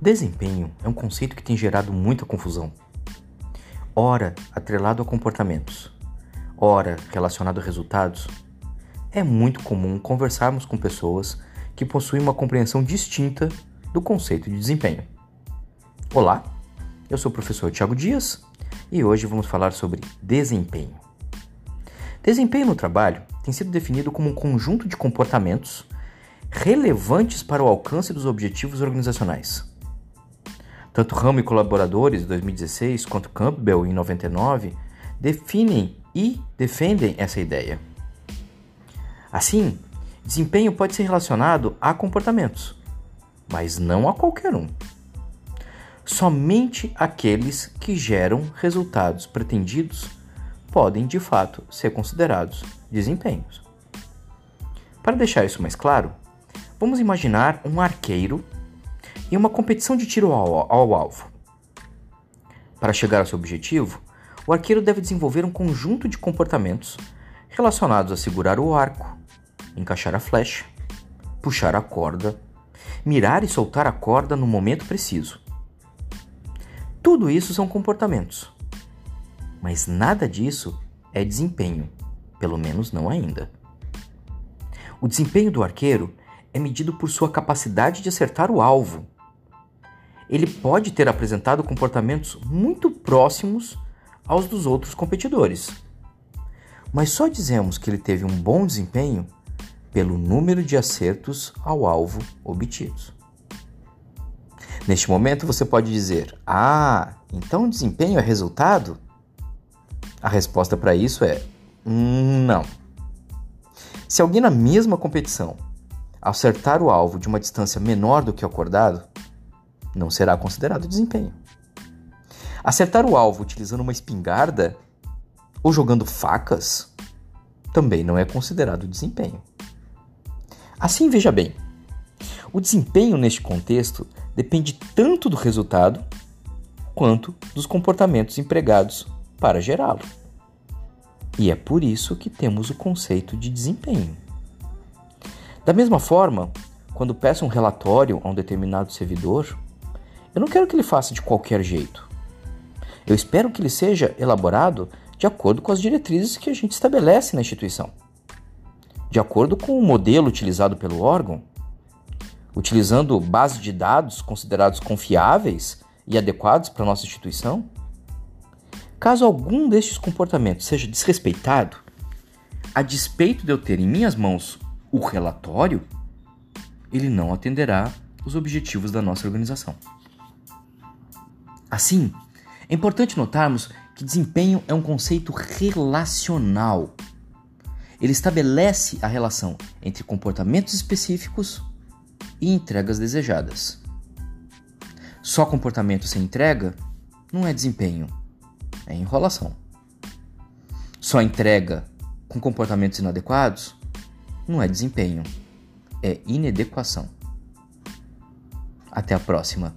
Desempenho é um conceito que tem gerado muita confusão. Ora atrelado a comportamentos, ora relacionado a resultados. É muito comum conversarmos com pessoas que possuem uma compreensão distinta do conceito de desempenho. Olá, eu sou o professor Tiago Dias e hoje vamos falar sobre desempenho. Desempenho no trabalho tem sido definido como um conjunto de comportamentos relevantes para o alcance dos objetivos organizacionais tanto Ramo e colaboradores, em 2016, quanto Campbell, em 99, definem e defendem essa ideia. Assim, desempenho pode ser relacionado a comportamentos, mas não a qualquer um. Somente aqueles que geram resultados pretendidos podem de fato ser considerados desempenhos. Para deixar isso mais claro, vamos imaginar um arqueiro em uma competição de tiro ao, ao alvo. Para chegar ao seu objetivo, o arqueiro deve desenvolver um conjunto de comportamentos relacionados a segurar o arco, encaixar a flecha, puxar a corda, mirar e soltar a corda no momento preciso. Tudo isso são comportamentos, mas nada disso é desempenho, pelo menos não ainda. O desempenho do arqueiro é medido por sua capacidade de acertar o alvo ele pode ter apresentado comportamentos muito próximos aos dos outros competidores. Mas só dizemos que ele teve um bom desempenho pelo número de acertos ao alvo obtidos. Neste momento você pode dizer: Ah, então desempenho é resultado? A resposta para isso é: Não. Se alguém na mesma competição acertar o alvo de uma distância menor do que o acordado, não será considerado desempenho. Acertar o alvo utilizando uma espingarda ou jogando facas também não é considerado desempenho. Assim, veja bem, o desempenho neste contexto depende tanto do resultado quanto dos comportamentos empregados para gerá-lo. E é por isso que temos o conceito de desempenho. Da mesma forma, quando peço um relatório a um determinado servidor, eu não quero que ele faça de qualquer jeito. Eu espero que ele seja elaborado de acordo com as diretrizes que a gente estabelece na instituição. De acordo com o modelo utilizado pelo órgão, utilizando base de dados considerados confiáveis e adequados para a nossa instituição. Caso algum destes comportamentos seja desrespeitado, a despeito de eu ter em minhas mãos o relatório, ele não atenderá os objetivos da nossa organização. Assim, é importante notarmos que desempenho é um conceito relacional. Ele estabelece a relação entre comportamentos específicos e entregas desejadas. Só comportamento sem entrega não é desempenho, é enrolação. Só entrega com comportamentos inadequados não é desempenho, é inadequação. Até a próxima.